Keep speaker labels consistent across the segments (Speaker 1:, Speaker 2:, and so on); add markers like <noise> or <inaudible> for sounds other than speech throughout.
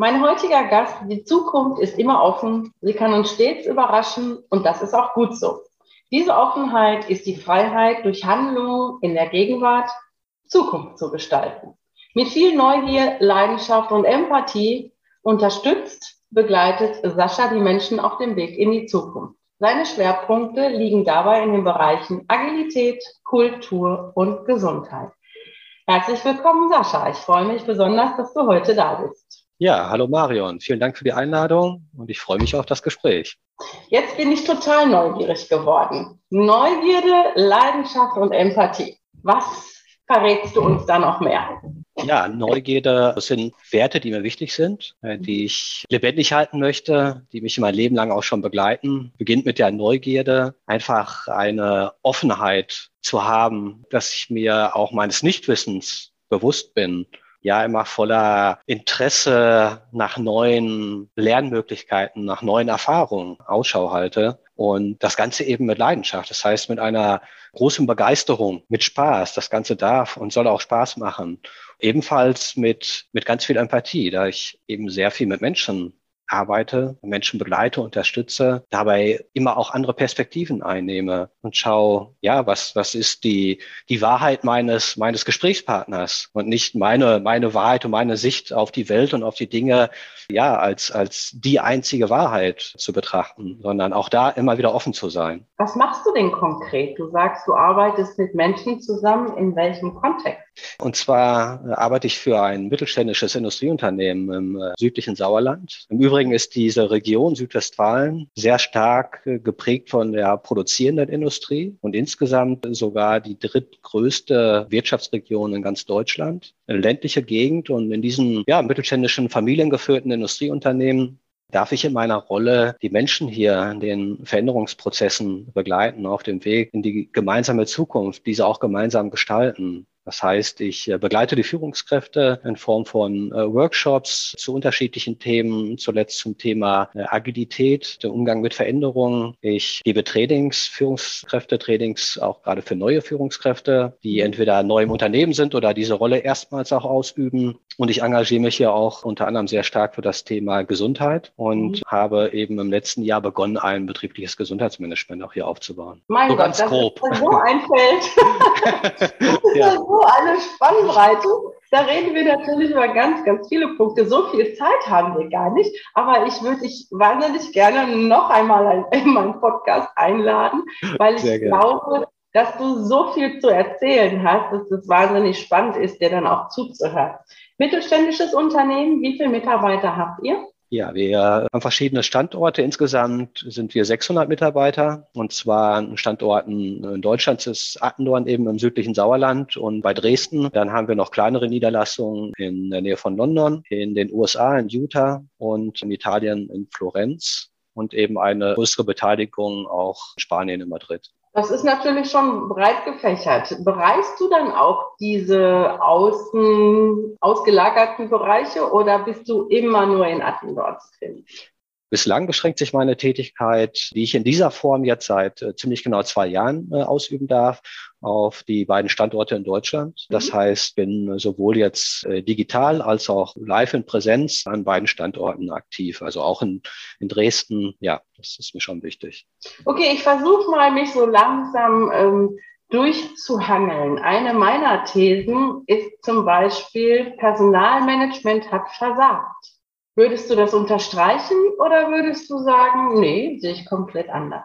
Speaker 1: Mein heutiger Gast, die Zukunft ist immer offen, sie kann uns stets überraschen und das ist auch gut so. Diese Offenheit ist die Freiheit, durch Handlungen in der Gegenwart Zukunft zu gestalten. Mit viel Neugier, Leidenschaft und Empathie unterstützt, begleitet Sascha die Menschen auf dem Weg in die Zukunft. Seine Schwerpunkte liegen dabei in den Bereichen Agilität, Kultur und Gesundheit. Herzlich willkommen, Sascha. Ich freue mich besonders, dass du heute da bist.
Speaker 2: Ja, hallo Marion. Vielen Dank für die Einladung und ich freue mich auf das Gespräch.
Speaker 1: Jetzt bin ich total neugierig geworden. Neugierde, Leidenschaft und Empathie. Was verrätst du uns da noch mehr?
Speaker 2: Ja, Neugierde sind Werte, die mir wichtig sind, äh, die ich lebendig halten möchte, die mich mein Leben lang auch schon begleiten. Beginnt mit der Neugierde, einfach eine Offenheit zu haben, dass ich mir auch meines Nichtwissens bewusst bin ja immer voller Interesse nach neuen Lernmöglichkeiten, nach neuen Erfahrungen Ausschau halte. Und das Ganze eben mit Leidenschaft. Das heißt, mit einer großen Begeisterung, mit Spaß. Das Ganze darf und soll auch Spaß machen. Ebenfalls mit, mit ganz viel Empathie, da ich eben sehr viel mit Menschen arbeite, Menschen begleite, unterstütze, dabei immer auch andere Perspektiven einnehme und schaue, ja, was, was ist die, die Wahrheit meines, meines Gesprächspartners und nicht meine, meine Wahrheit und meine Sicht auf die Welt und auf die Dinge, ja, als, als die einzige Wahrheit zu betrachten, sondern auch da immer wieder offen zu sein.
Speaker 1: Was machst du denn konkret? Du sagst, du arbeitest mit Menschen zusammen. In welchem Kontext?
Speaker 2: Und zwar arbeite ich für ein mittelständisches Industrieunternehmen im äh, südlichen Sauerland. Im Übrigen ist diese Region Südwestfalen sehr stark äh, geprägt von der produzierenden Industrie und insgesamt sogar die drittgrößte Wirtschaftsregion in ganz Deutschland. Eine ländliche Gegend und in diesen ja, mittelständischen familiengeführten Industrieunternehmen darf ich in meiner Rolle die Menschen hier in den Veränderungsprozessen begleiten, auf dem Weg in die gemeinsame Zukunft, diese auch gemeinsam gestalten. Das heißt, ich äh, begleite die Führungskräfte in Form von äh, Workshops zu unterschiedlichen Themen, zuletzt zum Thema äh, Agilität, der Umgang mit Veränderungen. Ich gebe Trainings, Führungskräfte-Trainings, auch gerade für neue Führungskräfte, die entweder neu im Unternehmen sind oder diese Rolle erstmals auch ausüben. Und ich engagiere mich hier auch unter anderem sehr stark für das Thema Gesundheit und mhm. habe eben im letzten Jahr begonnen, ein betriebliches Gesundheitsmanagement auch hier aufzubauen.
Speaker 1: Mein so Gott, ganz das grob. <laughs> ist so ein Feld. ja alle Spannbreite. Da reden wir natürlich über ganz, ganz viele Punkte. So viel Zeit haben wir gar nicht. Aber ich würde dich wahnsinnig gerne noch einmal <laughs> in meinen Podcast einladen, weil ich glaube, dass du so viel zu erzählen hast, dass es wahnsinnig spannend ist, dir dann auch zuzuhören. Mittelständisches Unternehmen, wie viele Mitarbeiter habt ihr?
Speaker 2: Ja, wir haben verschiedene Standorte. Insgesamt sind wir 600 Mitarbeiter und zwar an Standorten in Deutschland ist Attendorn eben im südlichen Sauerland und bei Dresden. Dann haben wir noch kleinere Niederlassungen in der Nähe von London, in den USA, in Utah und in Italien in Florenz und eben eine größere Beteiligung auch in Spanien in Madrid.
Speaker 1: Das ist natürlich schon breit gefächert. Bereist du dann auch diese außen ausgelagerten Bereiche oder bist du immer nur in Attendorn drin?
Speaker 2: Bislang beschränkt sich meine Tätigkeit, die ich in dieser Form jetzt seit äh, ziemlich genau zwei Jahren äh, ausüben darf, auf die beiden Standorte in Deutschland. Das mhm. heißt, bin sowohl jetzt äh, digital als auch live in Präsenz an beiden Standorten aktiv. Also auch in, in Dresden. Ja, das ist mir schon wichtig.
Speaker 1: Okay, ich versuche mal, mich so langsam ähm, durchzuhangeln. Eine meiner Thesen ist zum Beispiel, Personalmanagement hat versagt. Würdest du das unterstreichen oder würdest du sagen, nee, sehe ich komplett anders?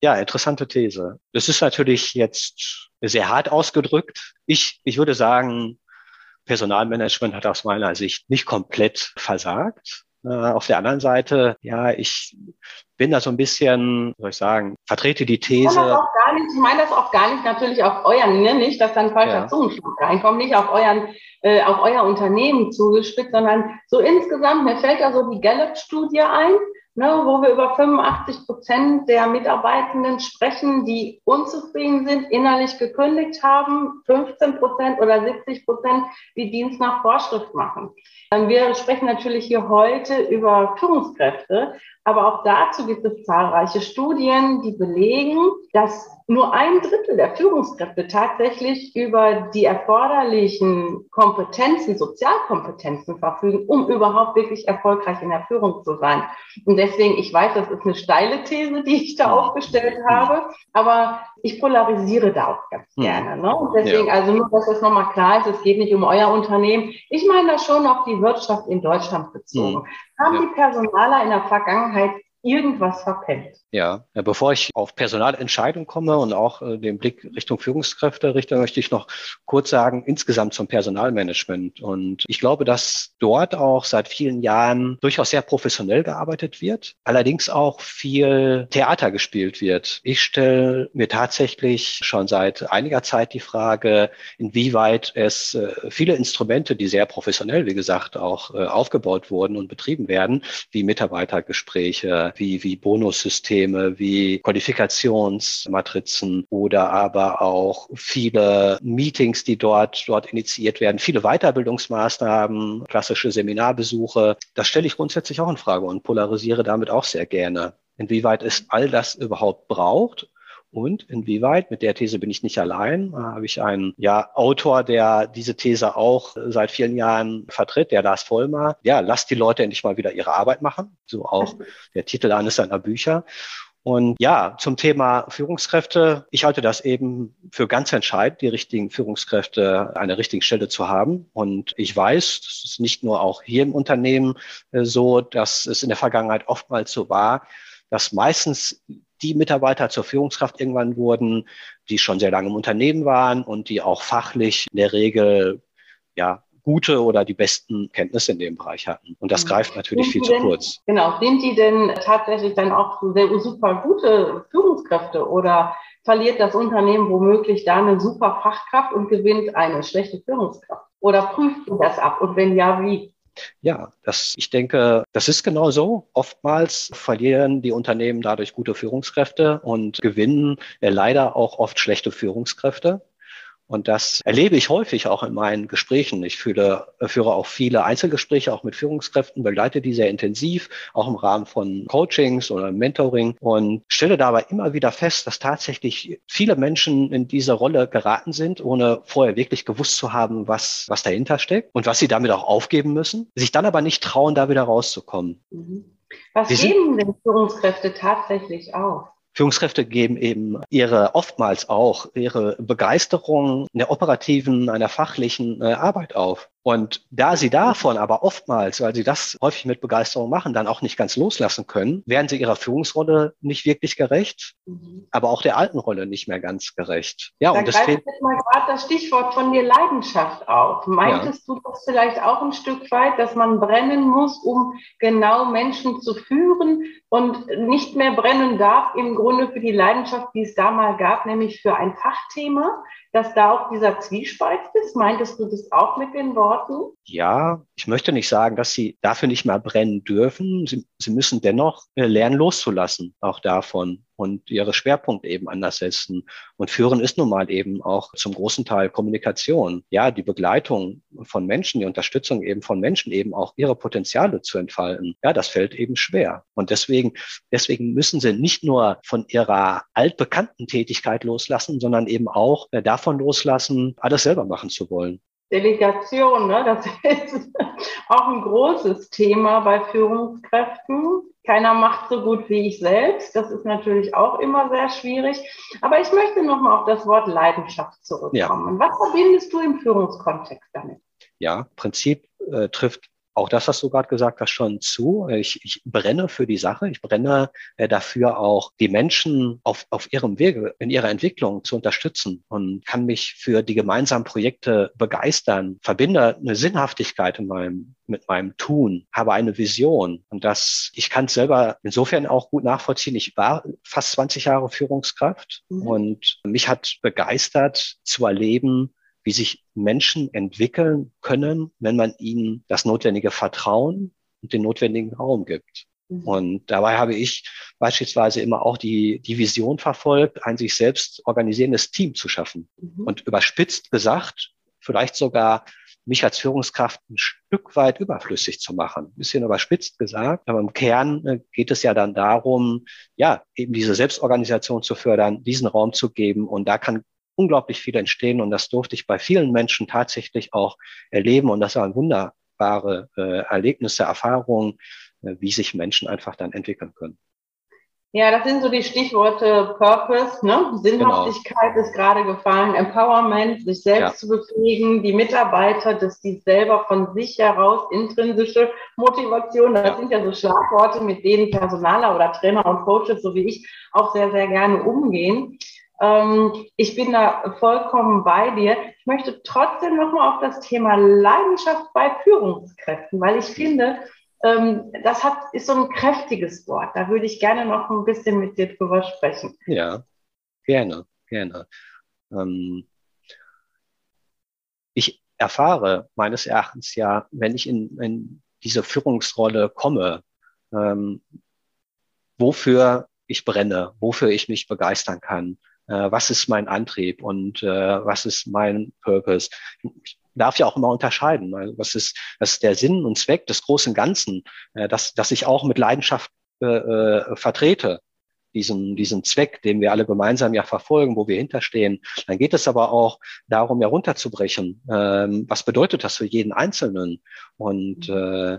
Speaker 2: Ja, interessante These. Das ist natürlich jetzt sehr hart ausgedrückt. Ich, ich würde sagen, Personalmanagement hat aus meiner Sicht nicht komplett versagt. Äh, auf der anderen Seite, ja, ich bin da so ein bisschen, soll ich sagen, vertrete die These. Ich,
Speaker 1: nicht, ich meine das auch gar nicht natürlich auf euren, ne, nicht, dass dann falscher ja. Zungenschlag reinkommt, nicht auf euren, äh, auf euer Unternehmen zugespitzt, sondern so insgesamt, mir fällt da so die Gallup-Studie ein, ne, wo wir über 85 Prozent der Mitarbeitenden sprechen, die unzufrieden sind, innerlich gekündigt haben, 15 Prozent oder 70 Prozent, die Dienst nach Vorschrift machen. Wir sprechen natürlich hier heute über Führungskräfte, aber auch dazu gibt es zahlreiche Studien, die belegen, dass nur ein Drittel der Führungskräfte tatsächlich über die erforderlichen Kompetenzen, Sozialkompetenzen verfügen, um überhaupt wirklich erfolgreich in der Führung zu sein. Und deswegen, ich weiß, das ist eine steile These, die ich da aufgestellt habe, aber ich polarisiere da auch ganz gerne. Ne? Und deswegen, ja. also nur, dass das nochmal klar ist, es geht nicht um euer Unternehmen. Ich meine das schon auf die Wirtschaft in Deutschland bezogen. Haben ja. die Personaler in der Vergangenheit irgendwas verpennt.
Speaker 2: Ja, bevor ich auf Personalentscheidung komme und auch äh, den Blick Richtung Führungskräfte richte, möchte ich noch kurz sagen, insgesamt zum Personalmanagement. Und ich glaube, dass dort auch seit vielen Jahren durchaus sehr professionell gearbeitet wird, allerdings auch viel Theater gespielt wird. Ich stelle mir tatsächlich schon seit einiger Zeit die Frage, inwieweit es äh, viele Instrumente, die sehr professionell, wie gesagt, auch äh, aufgebaut wurden und betrieben werden, wie Mitarbeitergespräche, wie, wie Bonussysteme, wie Qualifikationsmatrizen oder aber auch viele Meetings, die dort, dort initiiert werden, viele Weiterbildungsmaßnahmen, klassische Seminarbesuche. Das stelle ich grundsätzlich auch in Frage und polarisiere damit auch sehr gerne. Inwieweit es all das überhaupt braucht und inwieweit, mit der These bin ich nicht allein, da habe ich einen ja, Autor, der diese These auch seit vielen Jahren vertritt, der Lars Vollmer. Ja, lass die Leute endlich mal wieder ihre Arbeit machen. So auch <laughs> der Titel eines seiner Bücher. Und ja, zum Thema Führungskräfte. Ich halte das eben für ganz entscheidend, die richtigen Führungskräfte an der richtigen Stelle zu haben. Und ich weiß, das ist nicht nur auch hier im Unternehmen äh, so, dass es in der Vergangenheit oftmals so war, dass meistens die Mitarbeiter zur Führungskraft irgendwann wurden, die schon sehr lange im Unternehmen waren und die auch fachlich in der Regel ja gute oder die besten Kenntnisse in dem Bereich hatten. Und das mhm. greift natürlich viel zu
Speaker 1: denn,
Speaker 2: kurz.
Speaker 1: Genau. Sind die denn tatsächlich dann auch sehr super gute Führungskräfte oder verliert das Unternehmen womöglich da eine super Fachkraft und gewinnt eine schlechte Führungskraft? Oder prüft ihr das ab? Und wenn ja, wie?
Speaker 2: Ja, das, ich denke, das ist genau so. Oftmals verlieren die Unternehmen dadurch gute Führungskräfte und gewinnen äh, leider auch oft schlechte Führungskräfte. Und das erlebe ich häufig auch in meinen Gesprächen. Ich fühle, führe auch viele Einzelgespräche, auch mit Führungskräften, begleite die sehr intensiv, auch im Rahmen von Coachings oder Mentoring und stelle dabei immer wieder fest, dass tatsächlich viele Menschen in diese Rolle geraten sind, ohne vorher wirklich gewusst zu haben, was, was dahinter steckt und was sie damit auch aufgeben müssen, sich dann aber nicht trauen, da wieder rauszukommen.
Speaker 1: Mhm. Was geben denn Führungskräfte tatsächlich auf?
Speaker 2: Führungskräfte geben eben ihre oftmals auch ihre Begeisterung in der operativen, einer fachlichen äh, Arbeit auf. Und da sie davon aber oftmals, weil sie das häufig mit Begeisterung machen, dann auch nicht ganz loslassen können, werden sie ihrer Führungsrolle nicht wirklich gerecht, mhm. aber auch der alten Rolle nicht mehr ganz gerecht.
Speaker 1: Ja, da und das fehlt. jetzt mal gerade das Stichwort von dir Leidenschaft auf. Meintest ja. du das vielleicht auch ein Stück weit, dass man brennen muss, um genau Menschen zu führen und nicht mehr brennen darf im Grunde für die Leidenschaft, die es da mal gab, nämlich für ein Fachthema? dass da auch dieser Zwiespalt ist? Meintest du das auch mit den Worten?
Speaker 2: Ja, ich möchte nicht sagen, dass sie dafür nicht mehr brennen dürfen. Sie, sie müssen dennoch äh, lernen loszulassen, auch davon und ihre Schwerpunkte eben anders setzen. Und Führen ist nun mal eben auch zum großen Teil Kommunikation. Ja, die Begleitung von Menschen, die Unterstützung eben von Menschen eben auch ihre Potenziale zu entfalten. Ja, das fällt eben schwer. Und deswegen, deswegen müssen sie nicht nur von ihrer altbekannten Tätigkeit loslassen, sondern eben auch äh, davon loslassen, alles selber machen zu wollen.
Speaker 1: Delegation, ne? das <laughs> ist auch ein großes Thema bei Führungskräften. Keiner macht so gut wie ich selbst. Das ist natürlich auch immer sehr schwierig. Aber ich möchte nochmal auf das Wort Leidenschaft zurückkommen. Ja. Was verbindest du im Führungskontext damit?
Speaker 2: Ja, Prinzip äh, trifft auch das, was du gerade gesagt hast, schon zu. Ich, ich brenne für die Sache. Ich brenne äh, dafür auch, die Menschen auf, auf ihrem Wege, in ihrer Entwicklung zu unterstützen und kann mich für die gemeinsamen Projekte begeistern, verbinde eine Sinnhaftigkeit in meinem, mit meinem Tun, habe eine Vision und das, ich kann es selber insofern auch gut nachvollziehen. Ich war fast 20 Jahre Führungskraft mhm. und mich hat begeistert zu erleben, wie sich Menschen entwickeln können, wenn man ihnen das notwendige Vertrauen und den notwendigen Raum gibt. Mhm. Und dabei habe ich beispielsweise immer auch die, die Vision verfolgt, ein sich selbst organisierendes Team zu schaffen. Mhm. Und überspitzt gesagt, vielleicht sogar mich als Führungskraft ein Stück weit überflüssig zu machen. Ein bisschen überspitzt gesagt, aber im Kern äh, geht es ja dann darum, ja, eben diese Selbstorganisation zu fördern, diesen Raum zu geben. Und da kann unglaublich viel entstehen und das durfte ich bei vielen Menschen tatsächlich auch erleben und das waren wunderbare äh, Erlebnisse, Erfahrungen, äh, wie sich Menschen einfach dann entwickeln können.
Speaker 1: Ja, das sind so die Stichworte Purpose, ne? Sinnhaftigkeit genau. ist gerade gefallen, Empowerment, sich selbst ja. zu befähigen, die Mitarbeiter, dass die selber von sich heraus intrinsische Motivation, das ja. sind ja so Schlagworte, mit denen Personaler oder Trainer und Coaches, so wie ich, auch sehr, sehr gerne umgehen. Ähm, ich bin da vollkommen bei dir. Ich möchte trotzdem nochmal auf das Thema Leidenschaft bei Führungskräften, weil ich finde, ähm, das hat, ist so ein kräftiges Wort. Da würde ich gerne noch ein bisschen mit dir drüber sprechen.
Speaker 2: Ja, gerne, gerne. Ähm, ich erfahre meines Erachtens ja, wenn ich in, in diese Führungsrolle komme, wofür ich brenne, wofür ich mich begeistern kann, äh, was ist mein Antrieb und äh, was ist mein Purpose. Ich darf ja auch immer unterscheiden, was ist, was ist der Sinn und Zweck des großen Ganzen, äh, dass, dass ich auch mit Leidenschaft äh, äh, vertrete diesen, diesen Zweck, den wir alle gemeinsam ja verfolgen, wo wir hinterstehen. Dann geht es aber auch darum, herunterzubrechen. Ähm, was bedeutet das für jeden Einzelnen? Und äh,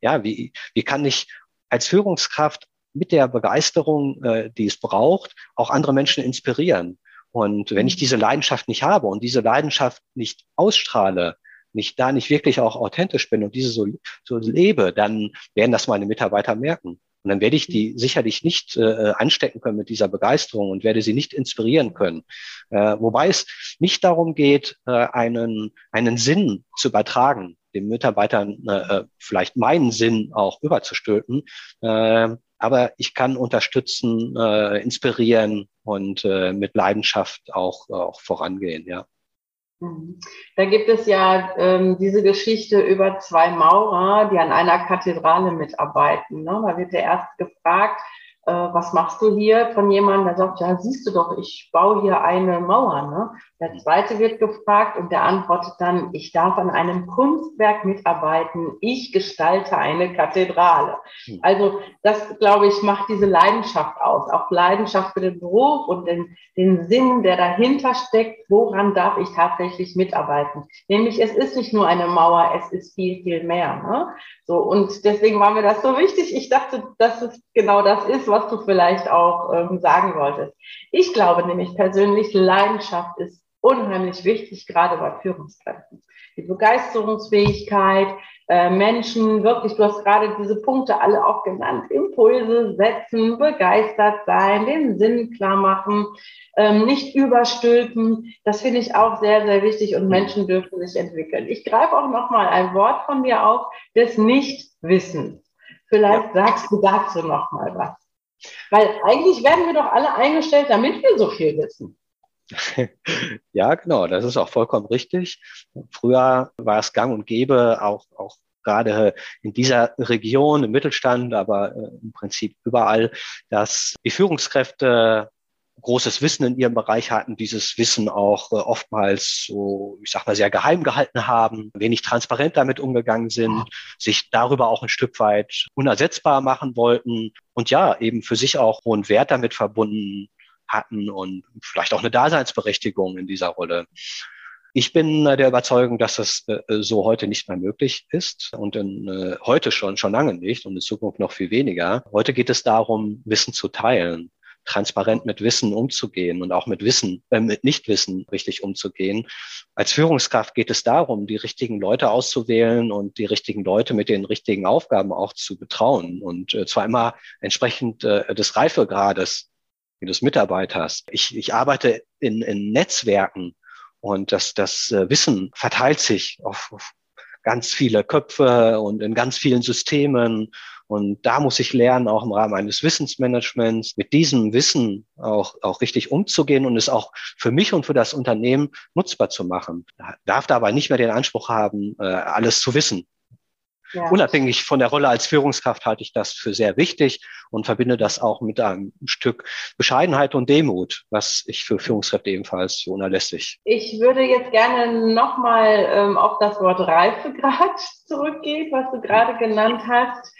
Speaker 2: ja, wie, wie kann ich als Führungskraft mit der Begeisterung, äh, die es braucht, auch andere Menschen inspirieren. Und wenn ich mhm. diese Leidenschaft nicht habe und diese Leidenschaft nicht ausstrahle, nicht da nicht wirklich auch authentisch bin und diese so, so lebe, dann werden das meine Mitarbeiter merken. Und dann werde ich die mhm. sicherlich nicht äh, anstecken können mit dieser Begeisterung und werde sie nicht inspirieren können. Äh, wobei es nicht darum geht, äh, einen, einen Sinn zu übertragen, den Mitarbeitern äh, vielleicht meinen Sinn auch überzustülpen, äh, aber ich kann unterstützen, äh, inspirieren und äh, mit Leidenschaft auch, auch vorangehen, ja.
Speaker 1: Mhm. Da gibt es ja ähm, diese Geschichte über zwei Maurer, die an einer Kathedrale mitarbeiten. Ne? Da wird der erst gefragt, äh, was machst du hier von jemandem, der sagt, ja, siehst du doch, ich baue hier eine Mauer. Ne? Der zweite wird gefragt und der antwortet dann, ich darf an einem Kunstwerk mitarbeiten, ich gestalte eine Kathedrale. Hm. Also das, glaube ich, macht diese Leidenschaft aus, auch Leidenschaft für den Beruf und den, den Sinn, der dahinter steckt, woran darf ich tatsächlich mitarbeiten. Nämlich, es ist nicht nur eine Mauer, es ist viel, viel mehr. Ne? So, und deswegen war mir das so wichtig. Ich dachte, dass es genau das ist, was was du vielleicht auch ähm, sagen wolltest. Ich glaube nämlich persönlich, Leidenschaft ist unheimlich wichtig, gerade bei Führungskräften. Die Begeisterungsfähigkeit, äh, Menschen wirklich, du hast gerade diese Punkte alle auch genannt, Impulse setzen, begeistert sein, den Sinn klar machen, ähm, nicht überstülpen. Das finde ich auch sehr, sehr wichtig und Menschen dürfen sich entwickeln. Ich greife auch nochmal ein Wort von mir auf, des Nichtwissens. Vielleicht sagst du dazu nochmal was. Weil eigentlich werden wir doch alle eingestellt, damit wir so viel wissen. <laughs>
Speaker 2: Ja, genau, das ist auch vollkommen richtig. Früher war es gang und gäbe, auch, auch gerade in dieser Region, im Mittelstand, aber äh, im Prinzip überall, dass die Führungskräfte großes Wissen in ihrem Bereich hatten, dieses Wissen auch äh, oftmals so, ich sag mal, sehr geheim gehalten haben, wenig transparent damit umgegangen sind, sich darüber auch ein Stück weit unersetzbar machen wollten und ja, eben für sich auch hohen Wert damit verbunden hatten und vielleicht auch eine Daseinsberechtigung in dieser Rolle. Ich bin der Überzeugung, dass das äh, so heute nicht mehr möglich ist und in, äh, heute schon, schon lange nicht und in Zukunft noch viel weniger. Heute geht es darum, Wissen zu teilen transparent mit Wissen umzugehen und auch mit Wissen, äh, mit Nichtwissen richtig umzugehen. Als Führungskraft geht es darum, die richtigen Leute auszuwählen und die richtigen Leute mit den richtigen Aufgaben auch zu betrauen und äh, zwar immer entsprechend äh, des Reifegrades des Mitarbeiters. Ich, ich arbeite in, in Netzwerken und das, das äh, Wissen verteilt sich auf, auf ganz viele Köpfe und in ganz vielen Systemen. Und da muss ich lernen, auch im Rahmen eines Wissensmanagements, mit diesem Wissen auch, auch richtig umzugehen und es auch für mich und für das Unternehmen nutzbar zu machen. Darf da aber nicht mehr den Anspruch haben, äh, alles zu wissen. Ja. Unabhängig von der Rolle als Führungskraft halte ich das für sehr wichtig und verbinde das auch mit einem Stück Bescheidenheit und Demut, was ich für Führungskräfte ebenfalls für unerlässlich.
Speaker 1: Ich würde jetzt gerne nochmal ähm, auf das Wort Reifegrad <laughs> zurückgehen, was du gerade genannt hast.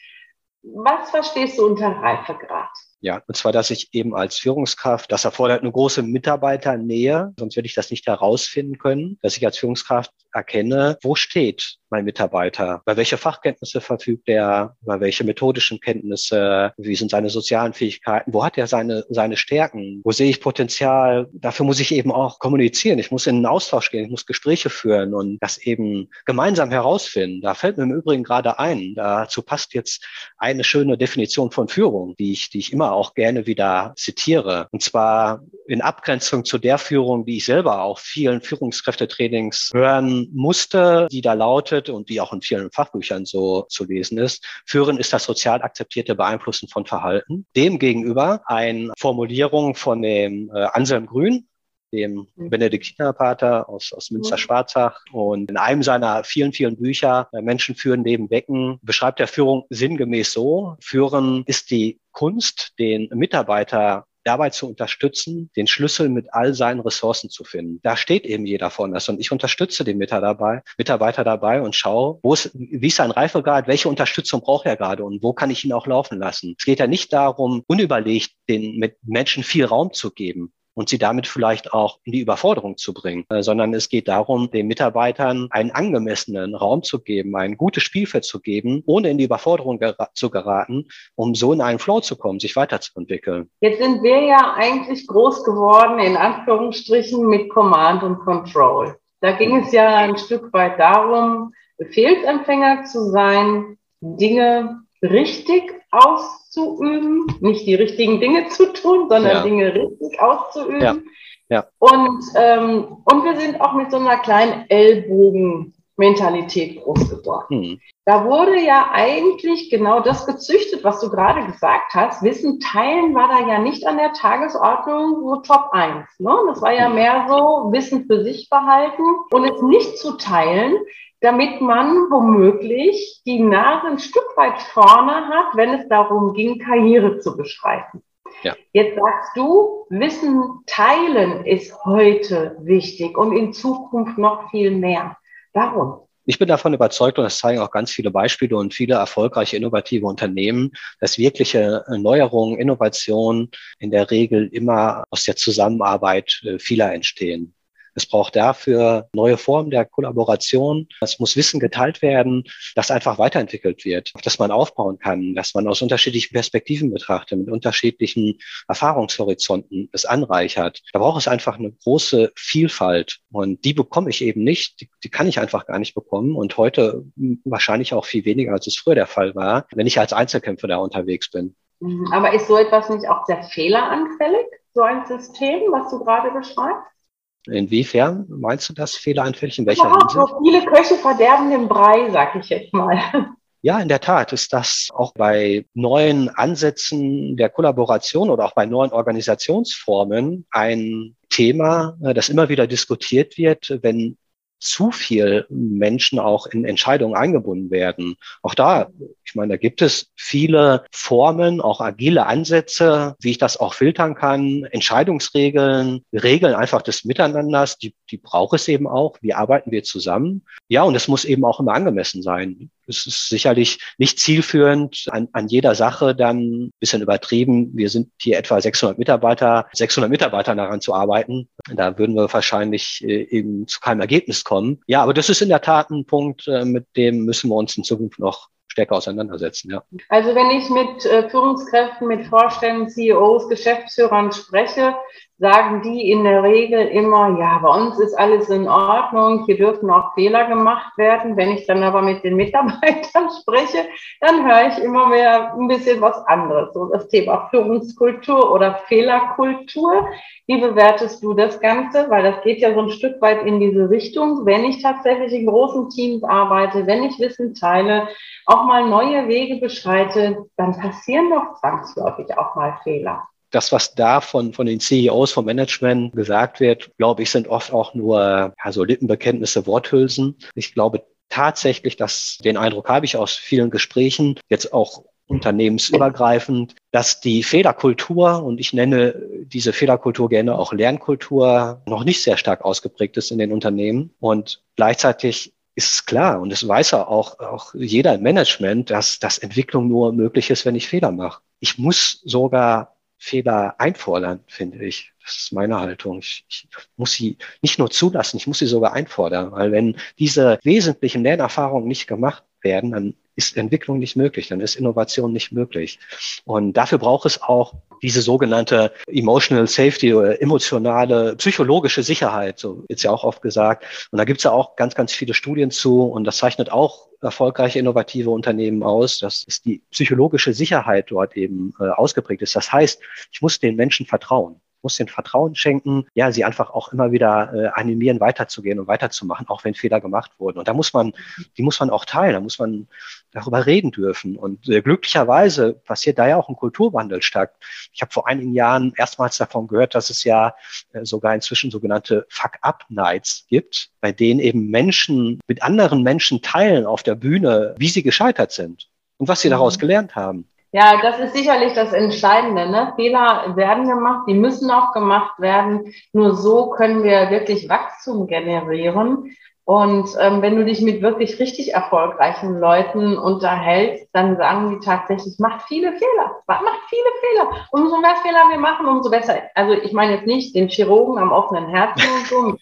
Speaker 1: Was verstehst du unter Reifegrad?
Speaker 2: Ja, und zwar, dass ich eben als Führungskraft, das erfordert eine große Mitarbeiternähe, sonst werde ich das nicht herausfinden können, dass ich als Führungskraft erkenne, wo steht mein Mitarbeiter, bei welche Fachkenntnisse verfügt er, bei welche methodischen Kenntnisse, wie sind seine sozialen Fähigkeiten, wo hat er seine, seine Stärken, wo sehe ich Potenzial. Dafür muss ich eben auch kommunizieren, ich muss in einen Austausch gehen, ich muss Gespräche führen und das eben gemeinsam herausfinden. Da fällt mir im Übrigen gerade ein, dazu passt jetzt eine schöne Definition von Führung, die ich, die ich immer auch gerne wieder zitiere. Und zwar in Abgrenzung zu der Führung, die ich selber auch vielen Führungskräftetrainings hören musste, die da lautet und die auch in vielen Fachbüchern so zu lesen ist. Führen ist das sozial akzeptierte Beeinflussen von Verhalten. Demgegenüber eine Formulierung von dem äh, Anselm Grün, dem mhm. Benediktinerpater aus, aus Münster-Schwarzach. Und in einem seiner vielen, vielen Bücher, äh, Menschen führen neben Becken, beschreibt er Führung sinngemäß so. Führen ist die Kunst, den Mitarbeiter dabei zu unterstützen, den Schlüssel mit all seinen Ressourcen zu finden. Da steht eben jeder von uns und ich unterstütze den Mitarbeiter dabei, und schaue, wo ist, wie ist sein Reifegrad, welche Unterstützung braucht er gerade und wo kann ich ihn auch laufen lassen. Es geht ja nicht darum, unüberlegt den Menschen viel Raum zu geben, und sie damit vielleicht auch in die Überforderung zu bringen, äh, sondern es geht darum, den Mitarbeitern einen angemessenen Raum zu geben, ein gutes Spielfeld zu geben, ohne in die Überforderung gera zu geraten, um so in einen Flow zu kommen, sich weiterzuentwickeln.
Speaker 1: Jetzt sind wir ja eigentlich groß geworden, in Anführungsstrichen, mit Command und Control. Da ging es ja ein Stück weit darum, Befehlsempfänger zu sein, Dinge richtig auszuüben, nicht die richtigen Dinge zu tun, sondern ja. Dinge richtig auszuüben. Ja. Ja. Und, ähm, und wir sind auch mit so einer kleinen Ellbogen-Mentalität groß geworden. Hm. Da wurde ja eigentlich genau das gezüchtet, was du gerade gesagt hast. Wissen teilen war da ja nicht an der Tagesordnung so Top 1. Ne? Das war ja hm. mehr so Wissen für sich behalten und es nicht zu teilen, damit man womöglich die Nase ein Stück weit vorne hat, wenn es darum ging, Karriere zu beschreiten. Ja. Jetzt sagst du, Wissen teilen ist heute wichtig und in Zukunft noch viel mehr. Warum?
Speaker 2: Ich bin davon überzeugt, und das zeigen auch ganz viele Beispiele und viele erfolgreiche innovative Unternehmen, dass wirkliche Neuerungen, Innovationen in der Regel immer aus der Zusammenarbeit äh, vieler entstehen. Es braucht dafür neue Formen der Kollaboration. Es muss Wissen geteilt werden, das einfach weiterentwickelt wird, auf das man aufbauen kann, dass man aus unterschiedlichen Perspektiven betrachtet, mit unterschiedlichen Erfahrungshorizonten es anreichert. Da braucht es einfach eine große Vielfalt und die bekomme ich eben nicht. Die, die kann ich einfach gar nicht bekommen und heute wahrscheinlich auch viel weniger, als es früher der Fall war, wenn ich als Einzelkämpfer da unterwegs bin.
Speaker 1: Mhm. Aber ist so etwas nicht auch sehr fehleranfällig, so ein System, was du gerade beschreibst?
Speaker 2: Inwiefern meinst du das fehleranfällig? In welcher ja,
Speaker 1: Hinsicht? So viele Köche verderben den Brei, sag ich jetzt mal.
Speaker 2: Ja, in der Tat ist das auch bei neuen Ansätzen der Kollaboration oder auch bei neuen Organisationsformen ein Thema, das immer wieder diskutiert wird, wenn zu viel Menschen auch in Entscheidungen eingebunden werden. Auch da, ich meine, da gibt es viele Formen, auch agile Ansätze, wie ich das auch filtern kann, Entscheidungsregeln, Regeln einfach des Miteinanders, die, die braucht es eben auch. Wie arbeiten wir zusammen? Ja, und es muss eben auch immer angemessen sein. Es ist sicherlich nicht zielführend, an, an jeder Sache dann ein bisschen übertrieben. Wir sind hier etwa 600 Mitarbeiter, 600 Mitarbeiter daran zu arbeiten. Da würden wir wahrscheinlich äh, eben zu keinem Ergebnis kommen. Ja, aber das ist in der Tat ein Punkt, äh, mit dem müssen wir uns in Zukunft noch stärker auseinandersetzen. Ja.
Speaker 1: Also wenn ich mit äh, Führungskräften, mit Vorständen, CEOs, Geschäftsführern spreche, sagen die in der Regel immer, ja, bei uns ist alles in Ordnung, hier dürfen auch Fehler gemacht werden. Wenn ich dann aber mit den Mitarbeitern <laughs> spreche, dann höre ich immer mehr ein bisschen was anderes. So das Thema Führungskultur oder Fehlerkultur. Wie bewertest du das Ganze? Weil das geht ja so ein Stück weit in diese Richtung. Wenn ich tatsächlich in großen Teams arbeite, wenn ich Wissen teile, auch mal neue Wege beschreite, dann passieren doch zwangsläufig auch mal Fehler
Speaker 2: das, was da von, von den CEOs, vom Management gesagt wird, glaube ich, sind oft auch nur ja, so Lippenbekenntnisse, Worthülsen. Ich glaube tatsächlich, dass den Eindruck habe ich aus vielen Gesprächen, jetzt auch unternehmensübergreifend, dass die Fehlerkultur, und ich nenne diese Fehlerkultur gerne auch Lernkultur, noch nicht sehr stark ausgeprägt ist in den Unternehmen. Und gleichzeitig ist es klar, und es weiß auch, auch jeder im Management, dass, dass Entwicklung nur möglich ist, wenn ich Fehler mache. Ich muss sogar Fehler einfordern, finde ich. Das ist meine Haltung. Ich, ich muss sie nicht nur zulassen, ich muss sie sogar einfordern, weil wenn diese wesentlichen Lernerfahrungen nicht gemacht werden, dann ist Entwicklung nicht möglich, dann ist Innovation nicht möglich. Und dafür braucht es auch diese sogenannte emotional safety oder emotionale psychologische Sicherheit, so ist ja auch oft gesagt. Und da gibt es ja auch ganz, ganz viele Studien zu und das zeichnet auch erfolgreiche innovative Unternehmen aus, dass die psychologische Sicherheit dort eben äh, ausgeprägt ist. Das heißt, ich muss den Menschen vertrauen muss den Vertrauen schenken, ja, sie einfach auch immer wieder äh, animieren, weiterzugehen und weiterzumachen, auch wenn Fehler gemacht wurden. Und da muss man, die muss man auch teilen, da muss man darüber reden dürfen. Und äh, glücklicherweise passiert da ja auch ein Kulturwandel statt. Ich habe vor einigen Jahren erstmals davon gehört, dass es ja äh, sogar inzwischen sogenannte Fuck-Up-Nights gibt, bei denen eben Menschen mit anderen Menschen teilen auf der Bühne, wie sie gescheitert sind und was sie mhm. daraus gelernt haben.
Speaker 1: Ja, das ist sicherlich das Entscheidende. Ne? Fehler werden gemacht, die müssen auch gemacht werden. Nur so können wir wirklich Wachstum generieren. Und ähm, wenn du dich mit wirklich richtig erfolgreichen Leuten unterhältst, dann sagen die tatsächlich, macht viele Fehler, macht viele Fehler. Und umso mehr Fehler wir machen, umso besser. Also ich meine jetzt nicht den Chirurgen am offenen Herzen und so,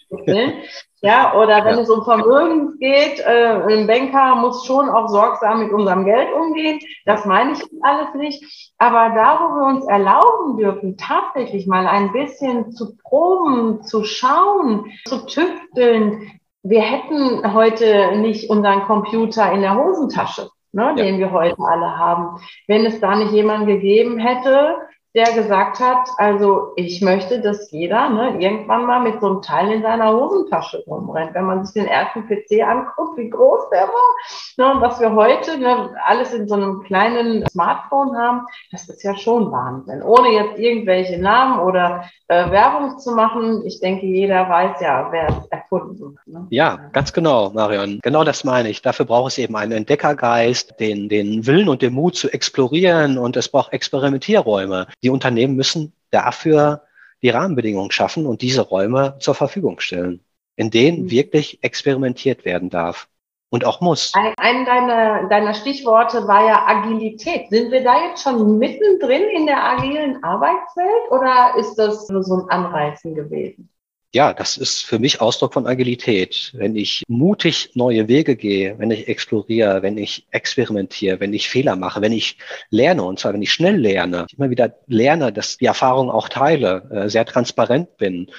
Speaker 1: ja, oder wenn ja. es um Vermögen geht, äh, ein Banker muss schon auch sorgsam mit unserem Geld umgehen. Das meine ich alles nicht. Aber da, wo wir uns erlauben dürfen, tatsächlich mal ein bisschen zu proben, zu schauen, zu tüfteln, wir hätten heute nicht unseren Computer in der Hosentasche, ne, ja. den wir heute alle haben, wenn es da nicht jemand gegeben hätte, der gesagt hat, also ich möchte, dass jeder ne, irgendwann mal mit so einem Teil in seiner Hosentasche rumrennt. Wenn man sich den ersten PC anguckt, wie groß der war, ne, und was wir heute ne, alles in so einem kleinen Smartphone haben, das ist ja schon Wahnsinn. Ohne jetzt irgendwelche Namen oder äh, Werbung zu machen, ich denke, jeder weiß ja, wer es erfunden hat.
Speaker 2: Ne? Ja, ganz genau, Marion. Genau das meine ich. Dafür braucht es eben einen Entdeckergeist, den, den Willen und den Mut zu explorieren und es braucht Experimentierräume die Unternehmen müssen dafür die Rahmenbedingungen schaffen und diese Räume zur Verfügung stellen, in denen mhm. wirklich experimentiert werden darf und auch muss.
Speaker 1: Ein, ein deiner, deiner Stichworte war ja Agilität. Sind wir da jetzt schon mittendrin in der agilen Arbeitswelt oder ist das nur so ein Anreizen gewesen?
Speaker 2: Ja, das ist für mich Ausdruck von Agilität. Wenn ich mutig neue Wege gehe, wenn ich exploriere, wenn ich experimentiere, wenn ich Fehler mache, wenn ich lerne, und zwar wenn ich schnell lerne, immer wieder lerne, dass die Erfahrung auch teile, äh, sehr transparent bin,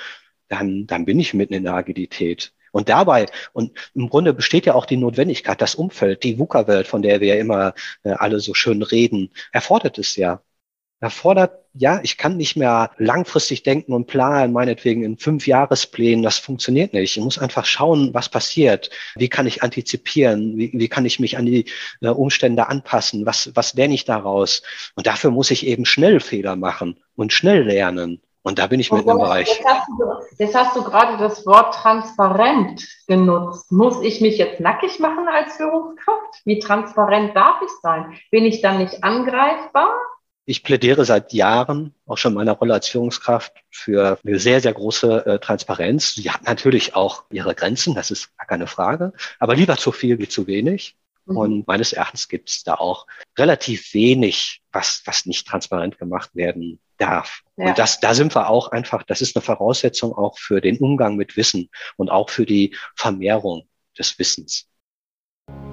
Speaker 2: dann, dann bin ich mitten in der Agilität. Und dabei, und im Grunde besteht ja auch die Notwendigkeit, das Umfeld, die VUCA-Welt, von der wir ja immer äh, alle so schön reden, erfordert es ja erfordert, ja, ich kann nicht mehr langfristig denken und planen, meinetwegen in fünf Jahresplänen, das funktioniert nicht. Ich muss einfach schauen, was passiert. Wie kann ich antizipieren? Wie, wie kann ich mich an die äh, Umstände anpassen? Was, was lerne ich daraus? Und dafür muss ich eben schnell Fehler machen und schnell lernen. Und da bin ich mit im Bereich.
Speaker 1: Jetzt hast, du, jetzt hast du gerade das Wort transparent genutzt. Muss ich mich jetzt nackig machen als Führungskraft? Wie transparent darf ich sein? Bin ich dann nicht angreifbar?
Speaker 2: Ich plädiere seit Jahren, auch schon in meiner Rolle als Führungskraft, für eine sehr, sehr große äh, Transparenz. Sie hat natürlich auch ihre Grenzen, das ist gar keine Frage, aber lieber zu viel wie zu wenig. Mhm. Und meines Erachtens gibt es da auch relativ wenig, was, was nicht transparent gemacht werden darf. Ja. Und das, da sind wir auch einfach, das ist eine Voraussetzung auch für den Umgang mit Wissen und auch für die Vermehrung des Wissens.